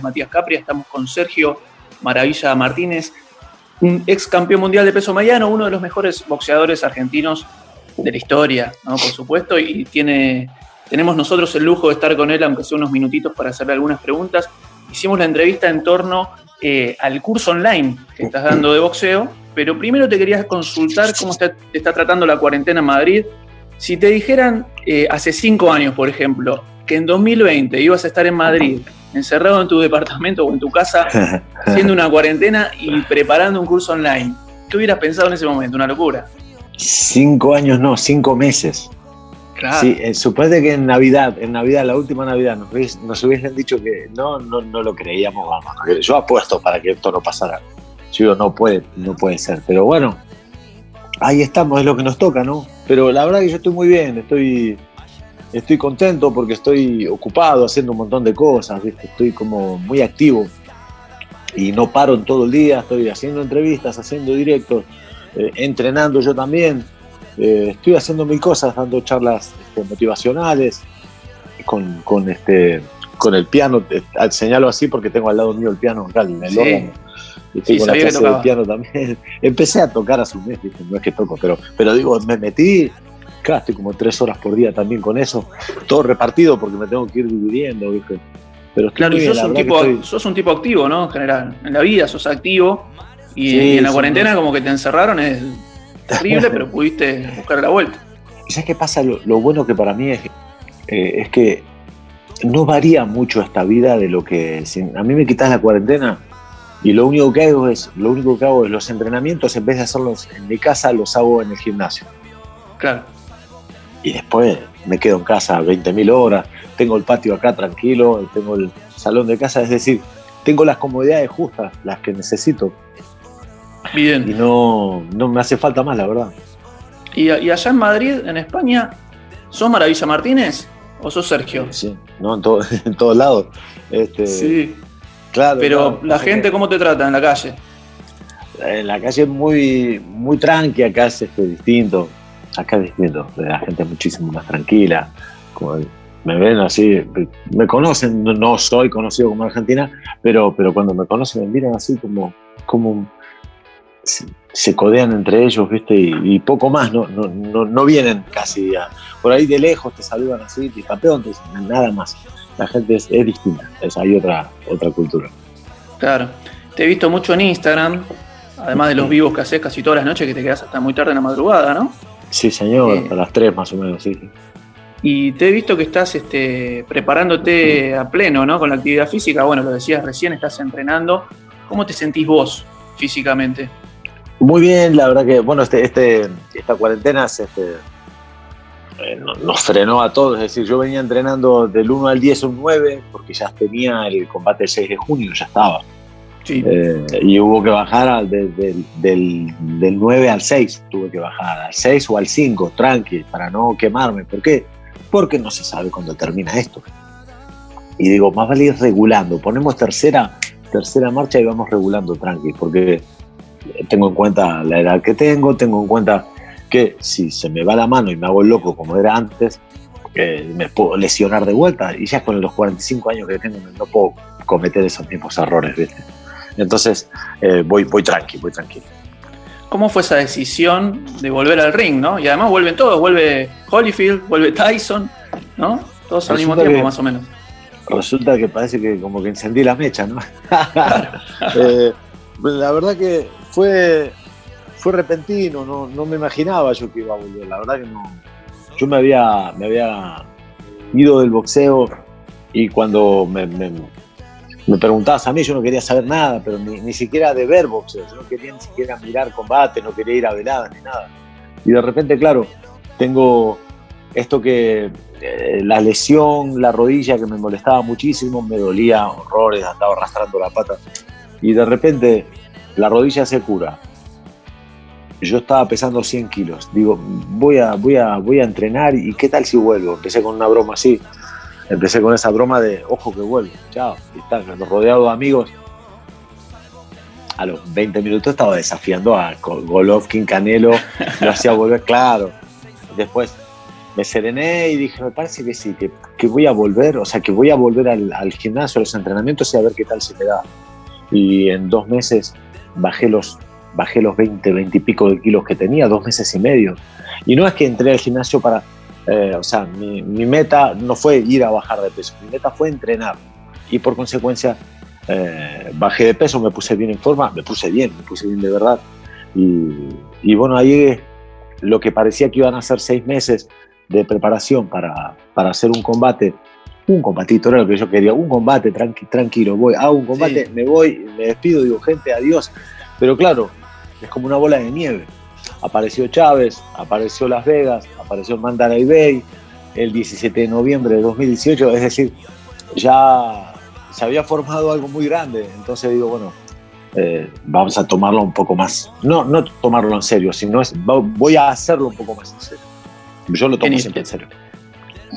Matías Capria, estamos con Sergio Maravilla Martínez, un ex campeón mundial de peso mediano, uno de los mejores boxeadores argentinos de la historia, por supuesto, y tiene, tenemos nosotros el lujo de estar con él, aunque sea unos minutitos, para hacerle algunas preguntas. Hicimos la entrevista en torno eh, al curso online que estás dando de boxeo, pero primero te quería consultar cómo te está tratando la cuarentena en Madrid. Si te dijeran eh, hace cinco años, por ejemplo, que en 2020 ibas a estar en Madrid, encerrado en tu departamento o en tu casa, haciendo una cuarentena y preparando un curso online, ¿qué hubieras pensado en ese momento? Una locura. Cinco años no, cinco meses. Claro. Sí, eh, suponete que en Navidad, en Navidad, la última Navidad, nos, hubies- nos hubiesen dicho que no, no, no lo creíamos, vamos. Yo apuesto para que esto no pasara. Yo digo, no puede, no puede ser. Pero bueno, ahí estamos, es lo que nos toca, ¿no? Pero la verdad que yo estoy muy bien, estoy, estoy contento porque estoy ocupado haciendo un montón de cosas, ¿viste? Estoy como muy activo y no paro en todo el día, estoy haciendo entrevistas, haciendo directos, eh, entrenando yo también. Eh, estoy haciendo mil cosas, dando charlas este, motivacionales, con, con, este, con el piano, eh, señalo así porque tengo al lado mío el piano acá, el Sí. órgano. Y estoy Sí, con la clase de piano también. Empecé a tocar hace un mes, ¿viste? no es que toco, pero, pero digo, me metí, claro, estoy como tres horas por día también con eso, todo repartido porque me tengo que ir dividiendo, ¿viste? Pero estoy Claro, y sos un, tipo, estoy- sos un tipo activo, ¿no? En general. En la vida sos activo y, Sí, y en la cuarentena como que te encerraron es terrible, pero pudiste buscar la vuelta. ¿Sabes qué pasa? Lo, lo bueno que para mí es, eh, es que no varía mucho esta vida de lo que. si a mí me quitas la cuarentena y lo único que hago es, lo único que hago es los entrenamientos, en vez de hacerlos en mi casa, los hago en el gimnasio. Claro. Y después me quedo en casa 20.000 horas, tengo el patio acá tranquilo, tengo el salón de casa, es decir, tengo las comodidades justas, las que necesito, y Bien. no, no me hace falta más, la verdad. ¿Y, y allá en Madrid, en España, sos Maravilla Martínez o sos Sergio? Sí, no, en, todo- en todos lados. Este, Sí. Claro, Pero claro, la que gente, ¿cómo te trata en la calle? En la calle es muy, muy tranqui, acá es este, distinto. Acá es distinto, la gente es muchísimo más tranquila. Como me ven así, me conocen, no, soy conocido como Argentina, pero, pero cuando me conocen me miran así como, como se, se codean entre ellos, ¿viste? Y, y poco más, no, no, no, no vienen casi a- por ahí de lejos, te saludan así, te campeón, te dicen nada más. La gente es, es distinta, es, hay otra, otra cultura. Claro. Te he visto mucho en Instagram, además de los vivos que haces casi todas las noches, que te quedas hasta muy tarde en la madrugada, ¿no? Sí, señor, Eh. a las tres más o menos, sí. Y te he visto que estás este, preparándote a pleno, ¿no? Con la actividad física. Bueno, lo decías recién, estás entrenando. ¿Cómo te sentís vos físicamente? Muy bien, la verdad que, bueno, este, este, esta cuarentena se, este, eh, no- nos frenó a todos. Es decir, yo venía entrenando del 1 al 10 un 9, porque ya tenía el combate el 6 de junio, ya estaba. Sí. Eh, y hubo que bajar al- de- del, del, del 9 al 6, tuve que bajar al 6 o al 5, tranqui, para no quemarme. ¿Por qué? Porque no se sabe cuándo termina esto. Y digo, más vale ir regulando. Ponemos tercera, tercera marcha y vamos regulando tranqui, porque tengo en cuenta la edad que tengo, tengo en cuenta que si se me va la mano y me hago el loco como era antes, eh, me puedo lesionar de vuelta. Y ya con los 45 años que tengo no puedo cometer esos mismos errores, ¿viste? Entonces eh, voy, voy tranqui, voy tranquilo. ¿Cómo fue esa decisión de volver al ring, no? Y además vuelven todos, vuelve Holyfield, vuelve Tyson, ¿no? Todos al mismo tiempo, que- más o menos. Resulta que parece que como que encendí la mecha, ¿no? Eh, la verdad que fue, fue repentino, no, no me imaginaba yo que iba a volver, la verdad que no. Yo me había, me había ido del boxeo y cuando me, me, me preguntabas a mí, yo no quería saber nada, pero ni, ni siquiera de ver boxeo, no quería ni siquiera mirar combate, no quería ir a veladas ni nada. Y de repente, claro, tengo esto que eh, la lesión, la rodilla que me molestaba muchísimo, me dolía horrores, andaba arrastrando la pata. Y de repente la rodilla se cura. Yo estaba pesando 100 kilos. Digo, voy a, voy a, voy a entrenar y qué tal si vuelvo. Empecé con una broma así. Empecé con esa broma de, ojo que vuelvo. Chao. Y está, rodeado de amigos. a los 20 minutos estaba desafiando a Golovkin, Canelo, lo hacía volver, claro. Después me serené y dije, me parece que sí, que, voy a volver, o sea, que voy a volver al, gimnasio, a los entrenamientos y a ver qué tal se me da. Y en dos meses bajé los, bajé los 20, 20 y pico de kilos que tenía, dos meses y medio. Y no es que entré al gimnasio para, eh, o sea, mi, mi, meta no fue ir a bajar de peso, mi meta fue entrenar. Y por consecuencia eh, bajé de peso, me puse bien en forma, me puse bien, me puse bien de verdad. Y, bueno, ahí lo que parecía que iban a ser seis meses de preparación para, para hacer un combate, un combatito, era lo que yo quería, un combate tranquilo, voy, hago un combate, me voy, me despido, digo, gente, adiós. Pero claro, es como una bola de nieve. Apareció Chávez, apareció Las Vegas, apareció Mandalay Bay el 17 de noviembre de 2018, es decir, ya se había formado algo muy grande. Entonces digo, bueno, eh, vamos a tomarlo un poco más. No, no tomarlo en serio, sino es, voy a hacerlo un poco más en serio. Yo lo tomo siempre en serio.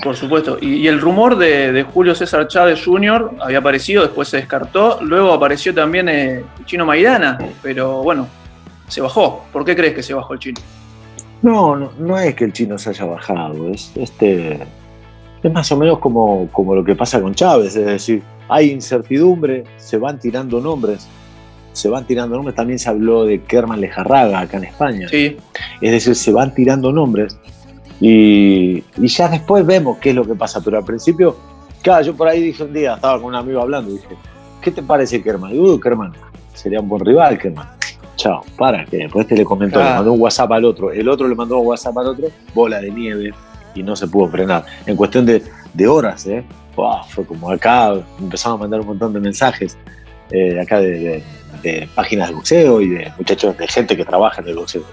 Por supuesto. Y, el rumor de, Julio César Chávez Jr. había aparecido, después se descartó. Luego apareció también eh, chino Maidana, pero bueno, se bajó. ¿Por qué crees que se bajó el chino? No, no, no es que el chino se haya bajado. Es, este, es más o menos como, como lo que pasa con Chávez. Es decir, hay incertidumbre, se van tirando nombres, se van tirando nombres, también se habló de Kerman Lejarraga acá en España. Sí. Es decir, se van tirando nombres y, ya después vemos qué es lo que pasa, pero al principio, claro, yo por ahí dije un día, estaba con un amigo hablando, dije, ¿qué te parece Kerman? Y uh, Kerman, sería un buen rival Kerman. Chao, para, que después te le comentó, le mandó un WhatsApp al otro, el otro le mandó un WhatsApp al otro, bola de nieve, y no se pudo frenar. En cuestión de, de horas, ¿eh? fue como acá, empezamos a mandar un montón de mensajes eh, acá de, páginas de boxeo y de muchachos, de gente que trabaja en el boxeo.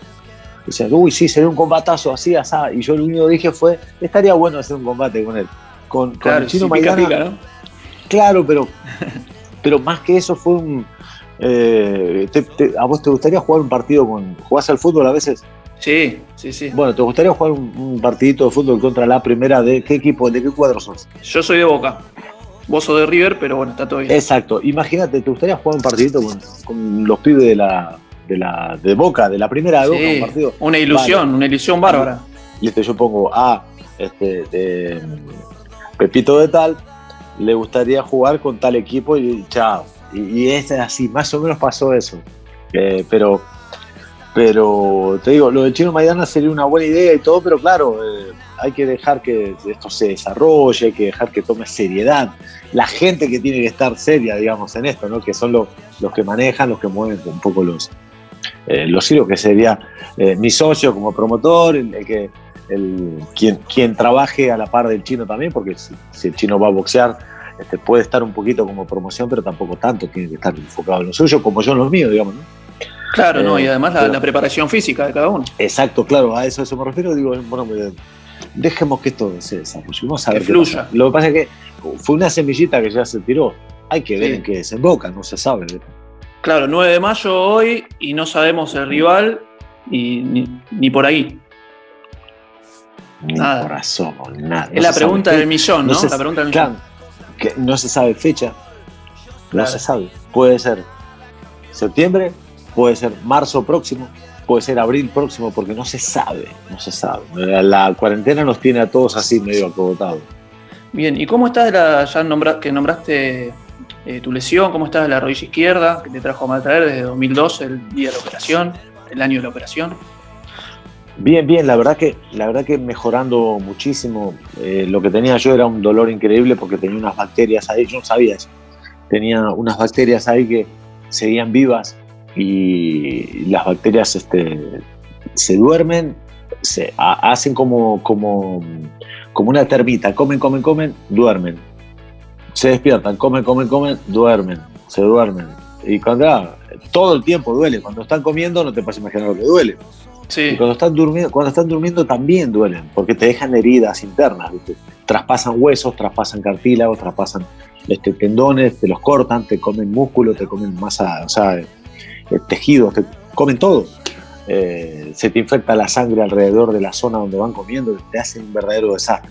Decían, uy, sí, sería un combatazo así, así. Y yo lo único que dije fue, estaría bueno hacer un combate con él. Con, el chino Maidana. Claro, pero, pero más que eso fue un... Eh, ¿A vos te gustaría jugar un partido con... ¿Jugás al fútbol a veces? Sí, sí, sí. Bueno, ¿te gustaría jugar un, partidito de fútbol contra la primera de qué equipo, de qué cuadro sos? Yo soy de Boca. Vos sos de River, pero bueno, está todo bien. Exacto. Imagínate, ¿te gustaría jugar un partidito con, los pibes de la, de la de Boca, de la primera de Boca, un partido? Una ilusión, una ilusión bárbara. Listo, yo pongo a este, de Pepito de tal, le gustaría jugar con tal equipo y chao. Y, y es así, más o menos pasó eso. Eh, pero pero te digo, lo de Chino Maidana sería una buena idea y todo, pero claro, eh, hay que dejar que esto se desarrolle, hay que dejar que tome seriedad. La gente que tiene que estar seria, digamos, en esto, ¿no? que son los que manejan, los que mueven un poco los, eh, los que sería mi socio como promotor, el, que, el, quien, quien trabaje a la par del chino también, porque si, el chino va a boxear, este, puede estar un poquito como promoción, pero tampoco tanto, tiene que estar enfocado en lo suyo, como yo en los míos, digamos. ¿no? Claro, ¿no? Y eh, además la, preparación física de cada uno. Exacto, claro, a eso, eso me refiero. Digo, bueno, pues, dejemos que esto se desarrolle. Vamos a ver. Que fluya. Lo que pasa es que fue una semillita que ya se tiró. Hay que ver en qué desemboca, no se sabe. Claro, 9 de mayo hoy y no sabemos el rival y ni, por ahí. Ni nada. por razón, nada. es la pregunta del millón, ¿no? la pregunta del millón. Que no se sabe fecha. No se sabe. Puede ser septiembre, puede ser marzo próximo, puede ser abril próximo, porque no se sabe, no se sabe. La, cuarentena nos tiene a todos así medio acogotados. Bien, ¿y cómo estás de la, ya que nombraste eh, tu lesión, cómo estás de la rodilla izquierda, que te trajo a maltraer desde 2002, el día de la operación, el año de la operación? Bien, bien, la verdad que, la verdad que mejorando muchísimo. Eh, lo que tenía yo era un dolor increíble porque tenía unas bacterias ahí, yo no sabía eso. Tenía unas bacterias ahí que seguían vivas y las bacterias este, se duermen, se hacen como, como, como una termita, comen, comen, comen, duermen. Se despiertan, comen, comen, comen, duermen, se duermen. Y cuando ah, todo el tiempo duele, cuando están comiendo no te puedes imaginar lo que duele. Sí. Y cuando están durmiendo, cuando están durmiendo también duelen, porque te dejan heridas internas, traspasan huesos, traspasan cartílagos, traspasan este, tendones, te los cortan, te comen músculo, te comen masa, o sea, tejidos, te comen todo. Eh, se te infecta la sangre alrededor de la zona donde van comiendo, te hacen un verdadero desastre.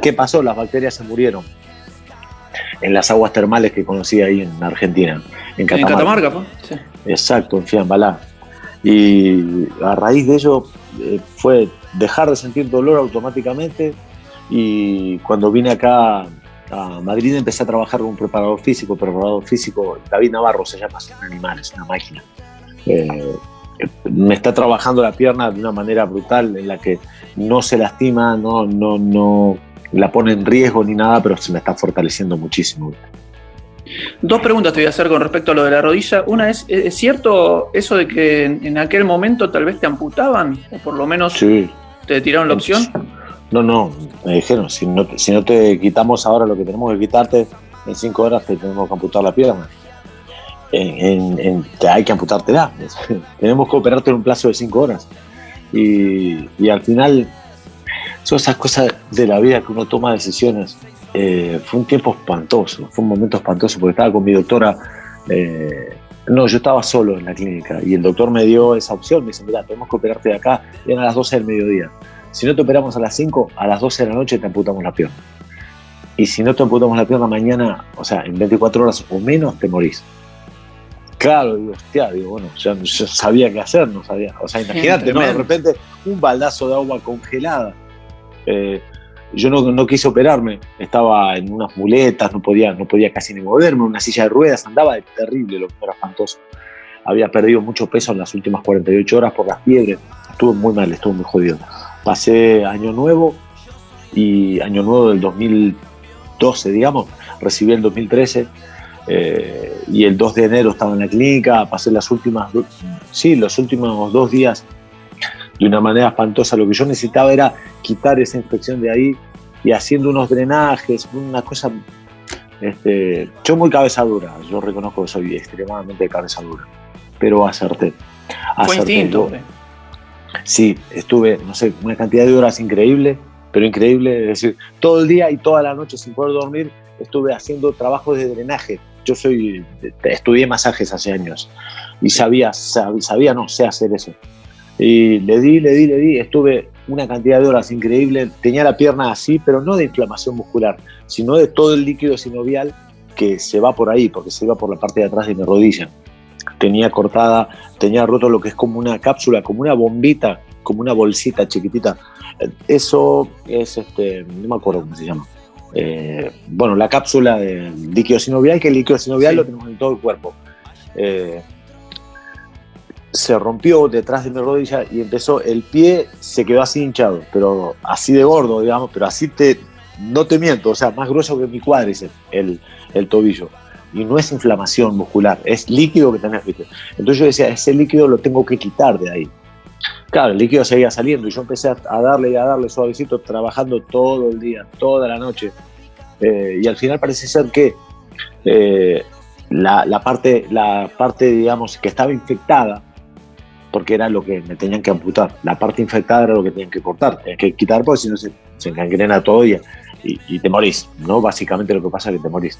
¿Qué pasó? Las bacterias se murieron en las aguas termales que conocí ahí en Argentina, en Catamarca. En Catamarca, Sí. Exacto, en Fiambalá. Y a raíz de ello eh, fue dejar de sentir dolor automáticamente y cuando vine acá a Madrid empecé a trabajar con un preparador físico, preparador físico, David Navarro se llama, es un animal, es una máquina. Eh, me está trabajando la pierna de una manera brutal en la que no se lastima, no, no, no la pone en riesgo ni nada, pero se me está fortaleciendo muchísimo. Dos preguntas te voy a hacer con respecto a lo de la rodilla. Una es, ¿es cierto eso de que en, aquel momento tal vez te amputaban? O por lo menos te tiraron la opción. No, no, me dijeron, si no, si no te quitamos ahora lo que tenemos que quitarte, en cinco horas te tenemos que amputar la pierna. En, hay que amputártela. tenemos que operarte en un plazo de cinco horas. Y, y al final son esas cosas de la vida que uno toma decisiones eh, fue un tiempo espantoso, fue un momento espantoso porque estaba con mi doctora. Eh, no, yo estaba solo en la clínica y el doctor me dio esa opción. Me dice: Mira, tenemos que operarte de acá. Eran a las 12 del mediodía. Si no te operamos a las 5, a las 12 de la noche te amputamos la pierna. Y si no te amputamos la pierna mañana, o sea, en 24 horas o menos, te morís. Claro, digo, hostia, digo, bueno, yo, sabía qué hacer, no sabía. O sea, imagínate, ¿no? De repente, un baldazo de agua congelada. Eh, yo no, quise operarme, estaba en unas muletas, no podía, no podía casi ni moverme, una silla de ruedas, andaba de terrible, lo que era espantoso. Había perdido mucho peso en las últimas 48 horas por las fiebres, estuve muy mal, estuve muy jodido. Pasé año nuevo y año nuevo del 2012, digamos, recibí el 2013 eh, y el 2 de enero estaba en la clínica, pasé las últimas, sí, los últimos dos días de una manera espantosa. Lo que yo necesitaba era quitar esa infección de ahí y haciendo unos drenajes, una cosa... Este, yo muy cabeza dura, yo reconozco que soy extremadamente cabeza dura, pero acerté. Fue instinto. Sí, estuve, no sé, una cantidad de horas increíble, pero increíble, es decir, todo el día y toda la noche sin poder dormir estuve haciendo trabajos de drenaje. Yo soy, estudié masajes hace años y sabía, sabía, no sé hacer eso. Y le di, le di, le di, estuve una cantidad de horas increíble, tenía la pierna así, pero no de inflamación muscular, sino de todo el líquido sinovial que se va por ahí, porque se iba por la parte de atrás de mi rodilla. Tenía cortada, tenía roto lo que es como una cápsula, como una bombita, como una bolsita chiquitita. Eso es, este, no me acuerdo cómo se llama. Eh, bueno, la cápsula de líquido sinovial, que el líquido sinovial lo tenemos en todo el cuerpo. Eh, se rompió detrás de mi rodilla y empezó, el pie se quedó así hinchado, pero así de gordo, digamos, pero así te, no te miento, o sea, más grueso que mi cuádriceps, el, el tobillo. Y no es inflamación muscular, es líquido que tenés, ¿viste? Entonces yo decía, ese líquido lo tengo que quitar de ahí. Claro, el líquido seguía saliendo y yo empecé a darle y a darle suavecito, trabajando todo el día, toda la noche. Eh, y al final parece ser que eh, la, la, parte, la parte, digamos, que estaba infectada, porque era lo que me tenían que amputar. La parte infectada era lo que tenían que cortar, tenían que quitar porque si no se, se engangrena todo y, y, te morís, ¿no? Básicamente lo que pasa es que te morís.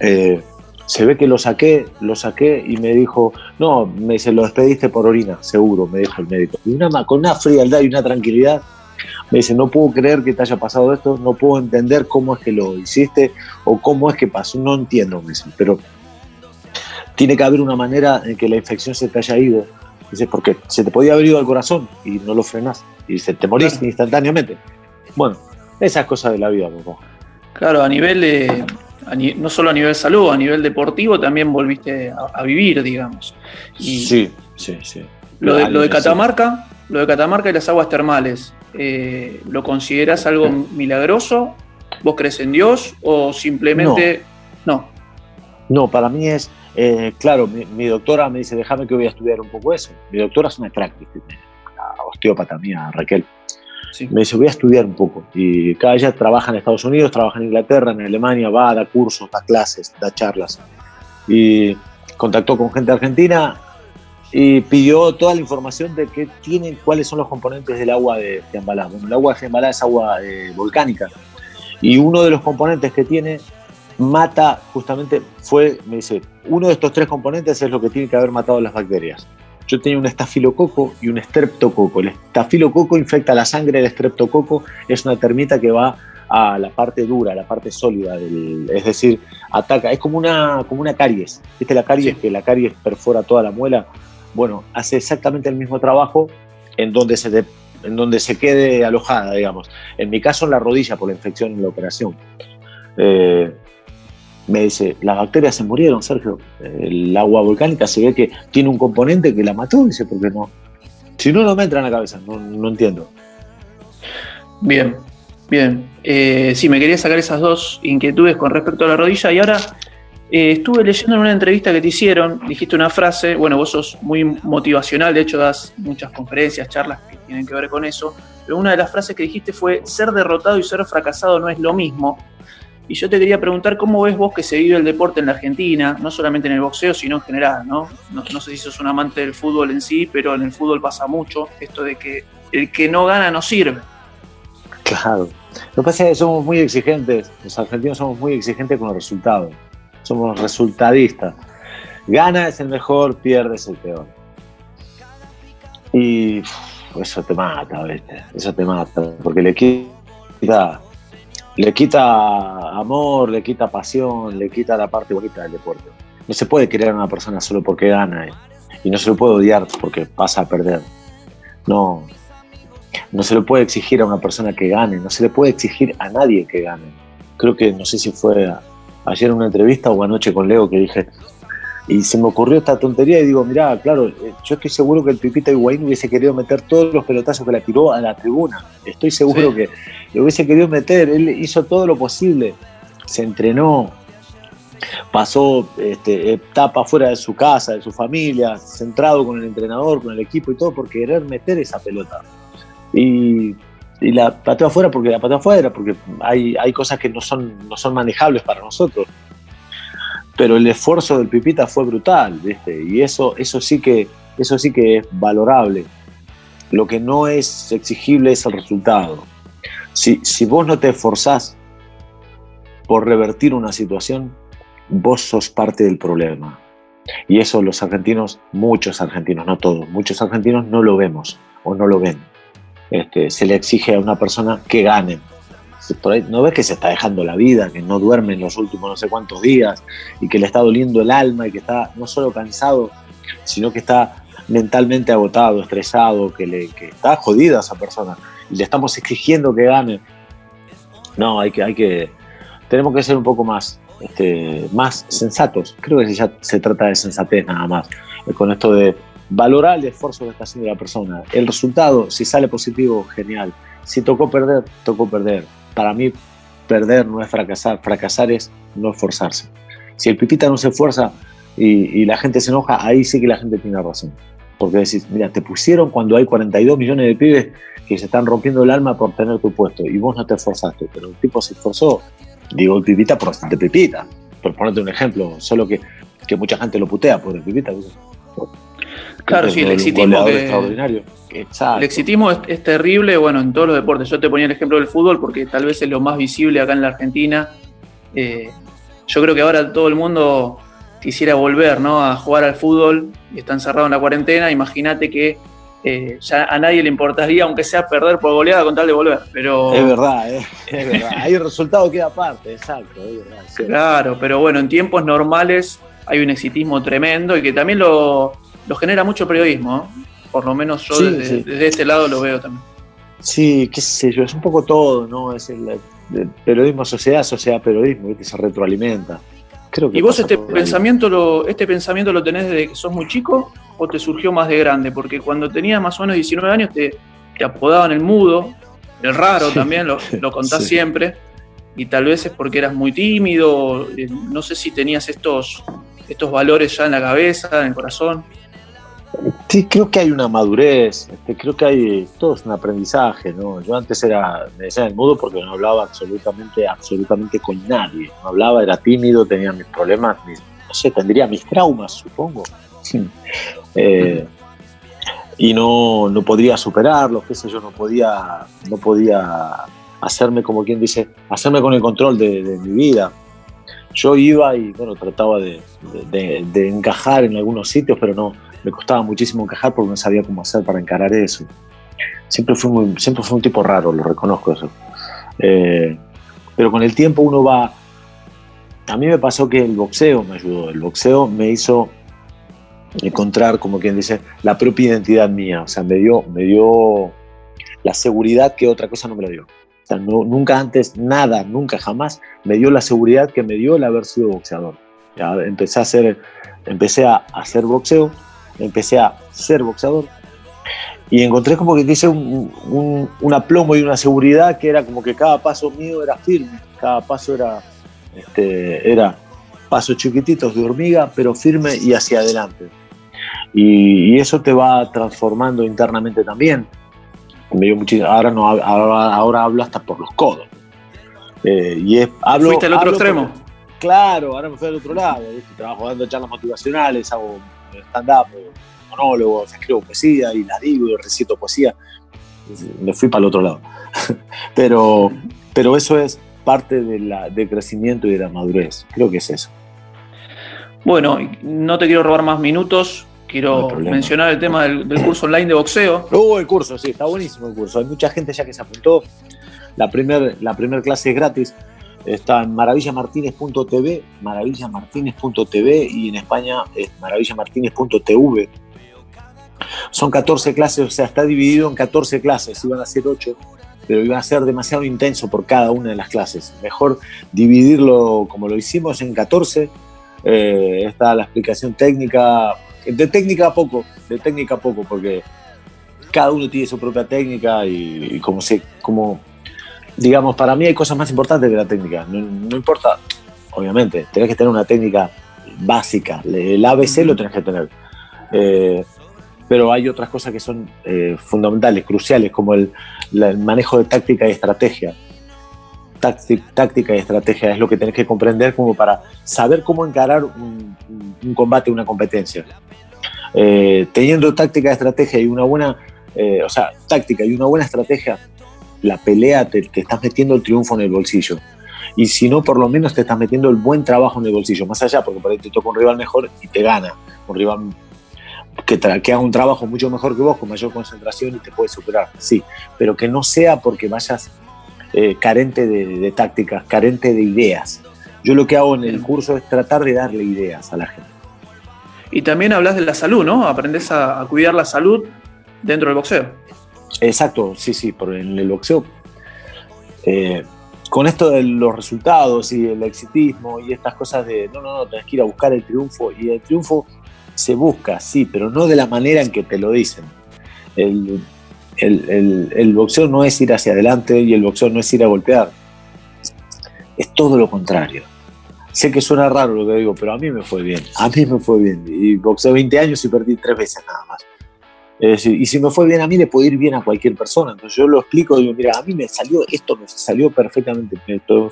Eh, se ve que lo saqué, lo saqué y me dijo, no, me dice, lo despediste por orina, seguro, me dijo el médico. Y una, con una frialdad y una tranquilidad, me dice, no puedo creer que te haya pasado esto, no puedo entender cómo es que lo hiciste o cómo es que pasó, no entiendo, me dice, pero tiene que haber una manera en que la infección se te haya ido Dice, porque se te podía haber ido al corazón y no lo frenás. Y dice, te morís instantáneamente. Bueno, esas cosas de la vida, papá. Claro, a nivel de, no solo a nivel salud, a nivel deportivo también volviste a, vivir, digamos. sí, sí, sí. Lo de, lo de Catamarca, lo de Catamarca y las aguas termales, eh, ¿lo consideras algo milagroso? ¿Vos crees en Dios o simplemente no? No, para mí es eh, claro, mi, doctora me dice, déjame que voy a estudiar un poco eso. Mi doctora es una crack, la osteópata mía, Raquel. Me dice, voy a estudiar un poco. Y cada ella trabaja en Estados Unidos, trabaja en Inglaterra, en Alemania, va, da cursos, da clases, da charlas. Y contactó con gente argentina y pidió toda la información de qué tienen, cuáles son los componentes del agua de Fiambalá. Bueno, el agua de Fiambalá es agua eh, volcánica. Y uno de los componentes que tiene mata justamente, fue, me dice, uno de estos tres componentes es lo que tiene que haber matado las bacterias. Yo tenía un estafilococo y un streptococo. El estafilococo infecta la sangre, el streptococo es una termita que va a la parte dura, a la parte sólida, del, es decir, ataca, es como una, como una caries, ¿viste la caries? Que la caries perfora toda la muela, bueno, hace exactamente el mismo trabajo en donde se, en donde se quede alojada, digamos. En mi caso, en la rodilla por la infección en la operación. Eh, me dice, las bacterias se murieron, Sergio. El agua volcánica se ve que tiene un componente que la mató, dice, ¿por qué no? Si no, no me entra en la cabeza, no, no entiendo. Bien, bien. Eh, sí, me quería sacar esas dos inquietudes con respecto a la rodilla y ahora eh, estuve leyendo en una entrevista que te hicieron, dijiste una frase, bueno, vos sos muy motivacional, de hecho das muchas conferencias, charlas que tienen que ver con eso, pero una de las frases que dijiste fue, ser derrotado y ser fracasado no es lo mismo. Y yo te quería preguntar cómo ves vos que se vive el deporte en la Argentina, no solamente en el boxeo, sino en general, ¿no? No, sé si sos un amante del fútbol en sí, pero en el fútbol pasa mucho esto de que el que no gana no sirve. Claro. Lo que pasa es que somos muy exigentes, los argentinos somos muy exigentes con los resultados, somos resultadistas. Gana es el mejor, pierde es el peor. Y eso te mata, ¿viste? Eso te mata, porque le quita le quita amor, le quita pasión, le quita la parte bonita del deporte. No se puede querer a una persona solo porque gana eh, y no se le puede odiar porque pasa a perder. No, no se le puede exigir a una persona que gane, no se le puede exigir a nadie que gane. Creo que no sé si fue ayer en una entrevista o anoche con Leo que dije, y se me ocurrió esta tontería y digo, mirá, claro, eh, yo estoy seguro que el Pipita Higuaín hubiese querido meter todos los pelotazos que la tiró a la tribuna. Estoy seguro que lo hubiese querido meter. Él hizo todo lo posible. Se entrenó, pasó este, etapa fuera de su casa, de su familia, centrado con el entrenador, con el equipo y todo por querer meter esa pelota. Y, la pateó afuera porque la pateó afuera, porque hay, hay cosas que no son, no son manejables para nosotros pero el esfuerzo del Pipita fue brutal, ¿viste? Y eso, eso, sí que, eso sí que es valorable. Lo que no es exigible es el resultado. Si, si vos no te esforzás por revertir una situación, vos sos parte del problema. Y eso los argentinos, muchos argentinos, no todos, muchos argentinos no lo vemos o no lo ven. Este, se le exige a una persona que gane, no ves que se está dejando la vida, que no duerme en los últimos no sé cuántos días y que le está doliendo el alma y que está no solo cansado, sino que está mentalmente agotado, estresado, que, le, está jodida esa persona y le estamos exigiendo que gane. No, hay que, hay que, tenemos que ser un poco más, este, más sensatos. Creo que ya se trata de sensatez nada más, eh, con esto de valorar el esfuerzo que está haciendo la persona. El resultado, si sale positivo, genial. Si tocó perder, tocó perder para mí perder no es fracasar, fracasar es no esforzarse. Si el pipita no se esfuerza y, la gente se enoja, ahí sí que la gente tiene razón. Porque decís, mira, te pusieron cuando hay 42 millones de pibes que se están rompiendo el alma por tener tu puesto y vos no te esforzaste, pero el tipo se esforzó. Digo el pipita por bastante pipita, por ponerte un ejemplo, solo que, que mucha gente lo putea por el pipita. Claro, sí, el exitismo. extraordinario. El exitismo es, terrible, bueno, en todos los deportes. Yo te ponía el ejemplo del fútbol porque tal vez es lo más visible acá en la Argentina. Eh, yo creo que ahora todo el mundo quisiera volver ¿no? a jugar al fútbol y está encerrado en la cuarentena. Imagínate que eh, ya a nadie le importaría, aunque sea perder por goleada, con tal de volver. Pero... Es verdad, eh, es verdad. Ahí el resultado queda aparte, exacto. claro, pero bueno, en tiempos normales hay un exitismo tremendo y que también lo, lo genera mucho periodismo. Por lo menos yo desde, este lado lo veo también. Sí, qué sé yo, es un poco todo, ¿no? Es el, periodismo sociedad, sociedad periodismo, que se retroalimenta. Creo ¿Y vos este pensamiento, lo, este pensamiento lo tenés desde que sos muy chico o te surgió más de grande? Porque cuando tenías más o menos 19 años te, te apodaban el mudo, el raro también, lo, lo contás siempre, y tal vez es porque eras muy tímido, eh, no sé si tenías estos, estos valores ya en la cabeza, en el corazón. Sí, creo que hay una madurez, este, creo que hay todo es un aprendizaje, ¿no? Yo antes era, me decían el mudo porque no hablaba absolutamente, absolutamente con nadie, no hablaba, era tímido, tenía mis problemas, no sé, tendría mis traumas, supongo. Eh, y no, no podría superarlos, qué sé yo, no podía, no podía hacerme, como quien dice, hacerme con el control de, mi vida. Yo iba y, bueno, trataba de, de encajar en algunos sitios, pero no, me costaba muchísimo encajar porque no sabía cómo hacer para encarar eso. Siempre fui, siempre fui un tipo raro, lo reconozco eso. Eh, pero con el tiempo uno va... A mí me pasó que el boxeo me ayudó, el boxeo me hizo encontrar, como quien dice, la propia identidad mía, o sea, me dio, me dio la seguridad que otra cosa no me la dio. O sea, nunca antes, nada, nunca, jamás me dio la seguridad que me dio el haber sido boxeador. Ya, empecé a hacer, empecé a hacer boxeo, empecé a ser boxeador y encontré como que dice un, un, aplomo y una seguridad que era como que cada paso mío era firme, cada paso era, este, era pasos chiquititos de hormiga, pero firme y hacia adelante. Y, eso te va transformando internamente también. Me dio ahora, no, ahora, ahora hablo hasta por los codos. Eh, y es, hablo, ¿Fuiste al otro extremo? claro, ahora me fui al otro lado. Trabajo dando charlas motivacionales, hago stand-up, monólogos, escribo poesía y la digo recito poesía. Me fui para el otro lado. pero, pero eso es parte de del crecimiento y de la madurez. Creo que es eso. Bueno, no te quiero robar más minutos. Quiero mencionar el tema del, curso online de boxeo. Uh, el curso, sí, está buenísimo el curso. Hay mucha gente ya que se apuntó. La primera la primer clase es gratis. Está en maravillamartinez.tv, maravillamartinez.tv y en España es maravillamartinez.tv. Son 14 clases, o sea, está dividido en 14 clases, iban a ser 8, pero iba a ser demasiado intenso por cada una de las clases. Mejor dividirlo como lo hicimos en 14. Eh, está la explicación técnica, de técnica a poco, de técnica a poco, porque cada uno tiene su propia técnica y, como se, como, digamos, para mí hay cosas más importantes que la técnica. No, importa, obviamente, tenés que tener una técnica básica. El ABC lo tenés que tener. Eh, pero hay otras cosas que son eh, fundamentales, cruciales, como el, manejo de táctica y estrategia. táctica y estrategia es lo que tenés que comprender como para saber cómo encarar un, combate, una competencia. Eh, teniendo táctica y estrategia y una buena, eh, o sea, táctica y una buena estrategia, la pelea te, te estás metiendo el triunfo en el bolsillo y si no, por lo menos te estás metiendo el buen trabajo en el bolsillo, más allá, porque por ahí te toca un rival mejor y te gana, un rival que, que, haga un trabajo mucho mejor que vos, con mayor concentración y te puede superar, sí, pero que no sea porque vayas eh, carente de, tácticas, carente de ideas. Yo lo que hago en el curso es tratar de darle ideas a la gente. Y también hablas de la salud, ¿no? Aprendes a, cuidar la salud dentro del boxeo. Exacto, sí, sí, por en el boxeo. Eh, con esto de los resultados y el exitismo y estas cosas de no, no, no, tenés que ir a buscar el triunfo y el triunfo se busca, sí, pero no de la manera en que te lo dicen. El, boxeo no es ir hacia adelante y el boxeo no es ir a golpear. Es todo lo contrario. Sé que suena raro lo que digo, pero a mí me fue bien. A mí me fue bien. Y boxeo 20 años y perdí tres veces nada más. Y si me fue bien a mí, le puede ir bien a cualquier persona. Entonces yo lo explico y digo, mira, a mí me salió, esto me salió perfectamente.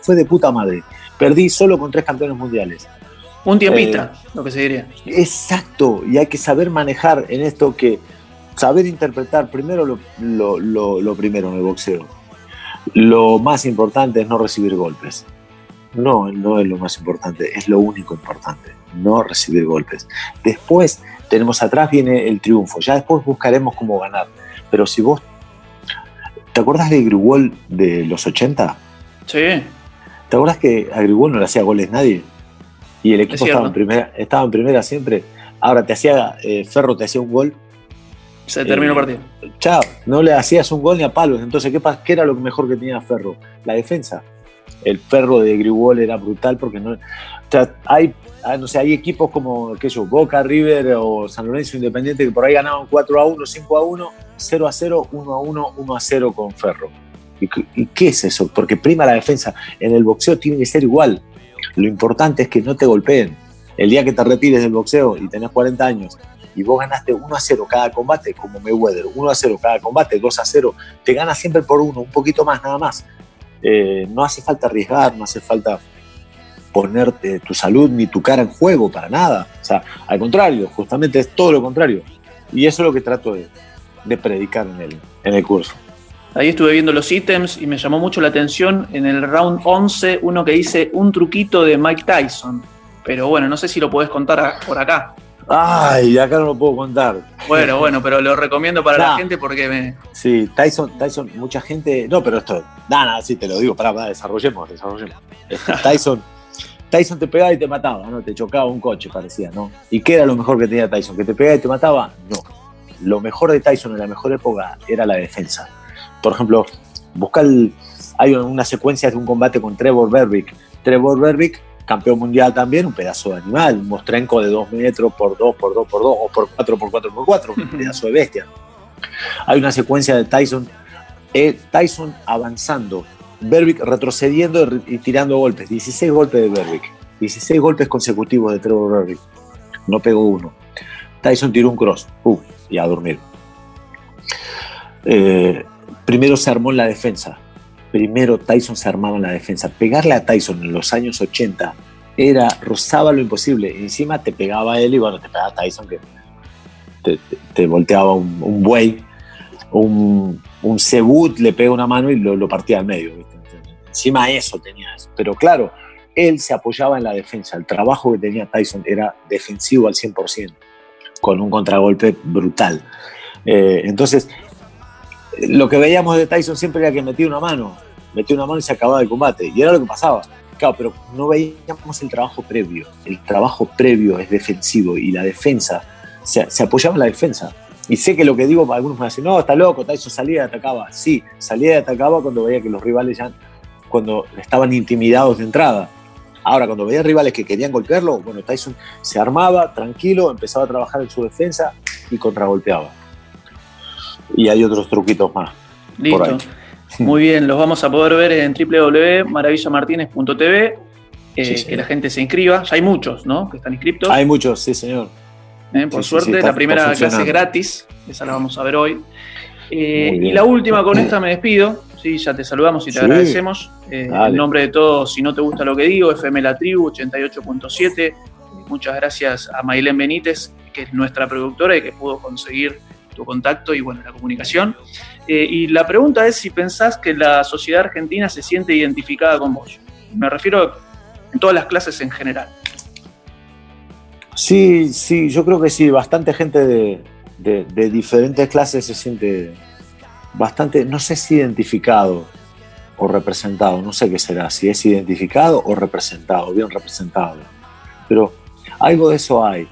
Fue de puta madre. Perdí solo con tres campeones mundiales. Un tiempita, eh, lo que se diría. Exacto, y hay que saber manejar en esto que, saber interpretar primero lo, primero en el boxeo. Lo más importante es no recibir golpes. No, no es lo más importante, es lo único importante, no recibir golpes. Después tenemos atrás viene el triunfo, ya después buscaremos cómo ganar. Pero si vos, ¿te acuerdas de Grigol de los 80? Sí. ¿Te acuerdas que a Grigol no le hacía goles nadie? y el equipo estaba en, primera, estaba en primera siempre. Ahora te hacía, eh, Ferro te hacía un gol. Se terminó el eh, partido. Chao, no le hacías un gol ni a palos. Entonces, ¿qué, ¿qué era lo mejor que tenía Ferro? La defensa. El Ferro de Grigol era brutal porque no. hay, ah, no sé, hay equipos como qué Boca, River o San Lorenzo Independiente que por ahí ganaban 4 a 1, 5 a 1, 0 a 0, 1 a 1, 1 a 0 con Ferro. ¿Y qué es eso? Porque prima la defensa. En el boxeo tiene que ser igual. Lo importante es que no te golpeen. El día que te retires del boxeo y tenés 40 años y vos ganaste 1 a 0 cada combate, como Mayweather, 1 a 0 cada combate, 2 a 0, te ganas siempre por uno, un poquito más nada más. Eh, no hace falta arriesgar, no hace falta ponerte tu salud ni tu cara en juego para nada. O sea, al contrario, justamente es todo lo contrario. Y eso es lo que trato de, de predicar en el, en el curso. Ahí estuve viendo los ítems y me llamó mucho la atención en el round 11 uno que dice un truquito de Mike Tyson. Pero bueno, no sé si lo podés contar por acá. Ay, acá no lo puedo contar. Bueno, bueno, pero lo recomiendo para la gente porque me. Sí, Tyson, Tyson, mucha gente. No, pero esto Nada, nada, sí, te lo digo, para, desarrollemos, desarrollemos. Este, Tyson, Tyson te pegaba y te mataba, ¿no? Te chocaba un coche, parecía, ¿no? ¿Y qué era lo mejor que tenía Tyson? ¿Que te pegaba y te mataba? No. Lo mejor de Tyson en la mejor época era la defensa. Por ejemplo, buscar hay una secuencia de un combate con Trevor Berbick. Trevor Berbick, campeón mundial también, un pedazo de animal, un mostrenco de 2 metros por 2 por 2 por 2 o por 4 por 4 por 4, un pedazo de bestia. Hay una secuencia de Tyson, eh, Tyson avanzando, Berbick retrocediendo y tirando golpes, 16 golpes de Berbick, 16 golpes consecutivos de Trevor Berbick, no pegó uno. Tyson tiró un cross, uh, y a dormir. Eh, primero se armó en la defensa, primero Tyson se armaba en la defensa. Pegarle a Tyson en los años 80 era, rozaba lo imposible. Encima te pegaba él y bueno, te pegaba Tyson que te, volteaba un, buey, un, un cebut, le pega una mano y lo, partía al medio. Encima eso tenía eso. Pero claro, él se apoyaba en la defensa. El trabajo que tenía Tyson era defensivo al 100%, con un contragolpe brutal. Eh, entonces, lo que veíamos de Tyson siempre era que metía una mano, metía una mano y se acababa el combate. Y era lo que pasaba. Claro, pero no veíamos el trabajo previo. El trabajo previo es defensivo y la defensa se, apoyaba en la defensa. Y sé que lo que digo, algunos me dicen, no, está loco, Tyson salía y atacaba. Sí, salía y atacaba cuando veía que los rivales ya, cuando estaban intimidados de entrada. Ahora, cuando veía rivales que querían golpearlo, bueno, Tyson se armaba, tranquilo, empezaba a trabajar en su defensa y contragolpeaba y hay otros truquitos más. Listo. Muy bien, los vamos a poder ver en www.maravillamartinez.tv. Eh, que la gente se inscriba. Ya hay muchos, ¿no? Que están inscritos. Hay muchos, sí, señor. Eh, por suerte, la primera clase es gratis. Esa la vamos a ver hoy. Eh, y la última, con esta me despido. Sí, ya te saludamos y te agradecemos. en nombre de todos, si no te gusta lo que digo, FM La Tribu 88.7. Muchas gracias a Mailén Benítez, que es nuestra productora y que pudo conseguir tu contacto y bueno, la comunicación. Eh, y la pregunta es si pensás que la sociedad argentina se siente identificada con vos. Me refiero en todas las clases en general. Sí, sí, yo creo que sí, bastante gente de, diferentes clases se siente bastante, no sé si identificado o representado, no sé qué será, si es identificado o representado, bien representado. Pero algo de eso hay.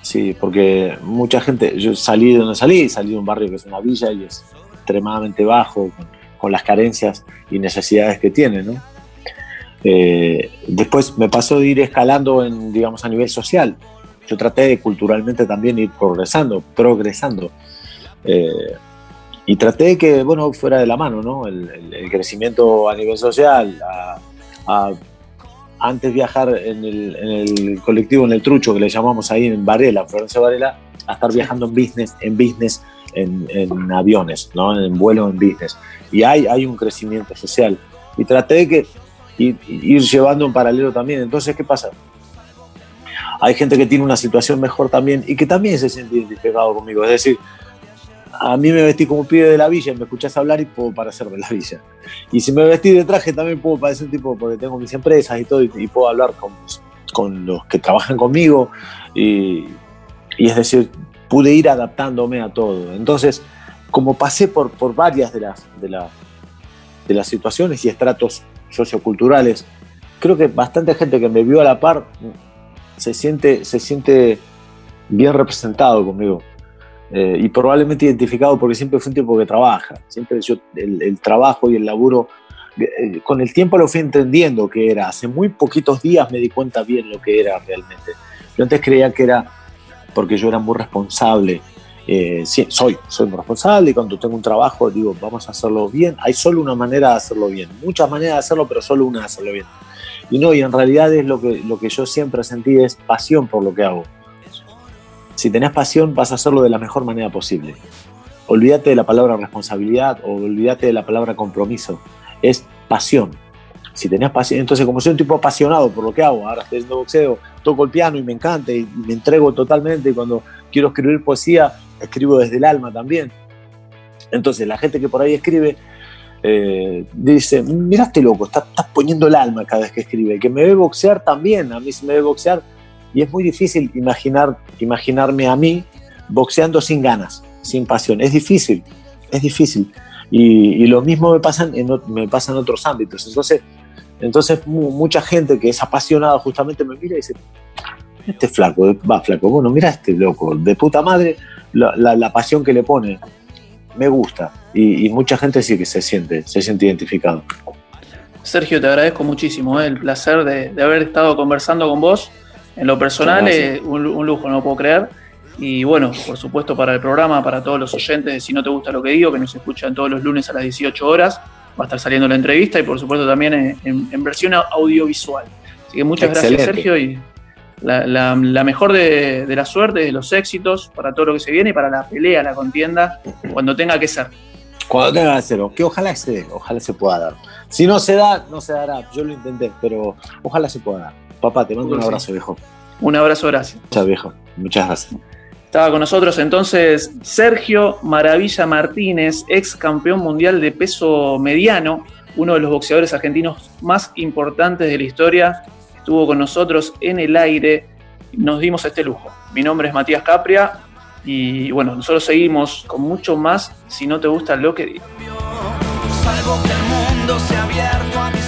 Sí, porque mucha gente, yo salí de donde salí, salí de un barrio que es una villa y es extremadamente bajo, con, las carencias y necesidades que tiene, ¿no? Eh, después me pasó de ir escalando en, digamos, a nivel social. Yo traté de culturalmente también ir progresando, progresando. Eh, y traté de que, bueno, fuera de la mano, ¿no? El, crecimiento a nivel social, a antes viajar en el, colectivo, en el trucho que le llamamos ahí en Varela, Florencia Varela, a estar viajando en business, en business, en, aviones, ¿no? en vuelo en business. Y hay, hay un crecimiento social. Y traté de que ir, ir llevando en paralelo también. Entonces, ¿qué pasa? Hay gente que tiene una situación mejor también y que también se siente identificado conmigo. Es decir, a mí me vestí como pibe de la villa, me escuchás hablar y puedo parecer de la villa. Y si me vestí de traje también puedo parecer tipo, porque tengo mis empresas y todo, y, puedo hablar con, con, los que trabajan conmigo. Y, es decir, pude ir adaptándome a todo. Entonces, como pasé por, por varias de las, de, de las situaciones y estratos socioculturales, creo que bastante gente que me vio a la par se siente, se siente bien representado conmigo. Eh, y probablemente identificado porque siempre fue un tipo que trabaja, siempre yo el, trabajo y el laburo, eh, con el tiempo lo fui entendiendo que era, hace muy poquitos días me di cuenta bien lo que era realmente. Yo antes creía que era porque yo era muy responsable, eh, sí, soy, soy muy responsable y cuando tengo un trabajo digo, vamos a hacerlo bien, hay solo una manera de hacerlo bien, muchas maneras de hacerlo, pero solo una de hacerlo bien. Y no, y en realidad es lo que, lo que yo siempre sentí es pasión por lo que hago si tenés pasión, vas a hacerlo de la mejor manera posible. Olvídate de la palabra responsabilidad o olvídate de la palabra compromiso. Es pasión. Si tenés pasión, entonces como soy un tipo apasionado por lo que hago, ahora estoy haciendo boxeo, toco el piano y me encanta y me entrego totalmente y cuando quiero escribir poesía, escribo desde el alma también. Entonces la gente que por ahí escribe eh, dice, mira este loco, estás, estás poniendo el alma cada vez que escribe. Que me ve boxear también, a mí se me ve boxear y es muy difícil imaginar, imaginarme a mí boxeando sin ganas, sin pasión. Es difícil, es difícil. Y, lo mismo me pasa en, me pasa en otros ámbitos. Entonces, entonces mucha gente que es apasionada justamente me mira y dice, este flaco, va flaco, bueno, mira este loco, de puta madre, la, pasión que le pone, me gusta. Y, mucha gente sí que se siente, se siente identificado. Sergio, te agradezco muchísimo ¿eh? el placer de, haber estado conversando con vos. En lo personal, es un, un, lujo, no lo puedo creer. Y bueno, por supuesto para el programa, para todos los oyentes, si no te gusta lo que digo, que nos escuchan todos los lunes a las 18 horas, va a estar saliendo la entrevista y por supuesto también en, versión audiovisual. Así que muchas gracias Sergio y la, mejor de, la suerte, de los éxitos para todo lo que se viene y para la pelea, la contienda, cuando tenga que ser. Cuando tenga que ser, que ojalá se dé, ojalá se pueda dar. Si no se da, no se dará. Yo lo intenté, pero ojalá se pueda dar. Papá, te mando un abrazo, viejo. Un abrazo, gracias. Muchas, viejo. Muchas gracias. Estaba con nosotros entonces Sergio Maravilla Martínez, ex campeón mundial de peso mediano, uno de los boxeadores argentinos más importantes de la historia. Estuvo con nosotros en el aire, nos dimos este lujo. Mi nombre es Matías Capria y bueno, nosotros seguimos con mucho más si no te gusta lo que digo. que el mundo se ha abierto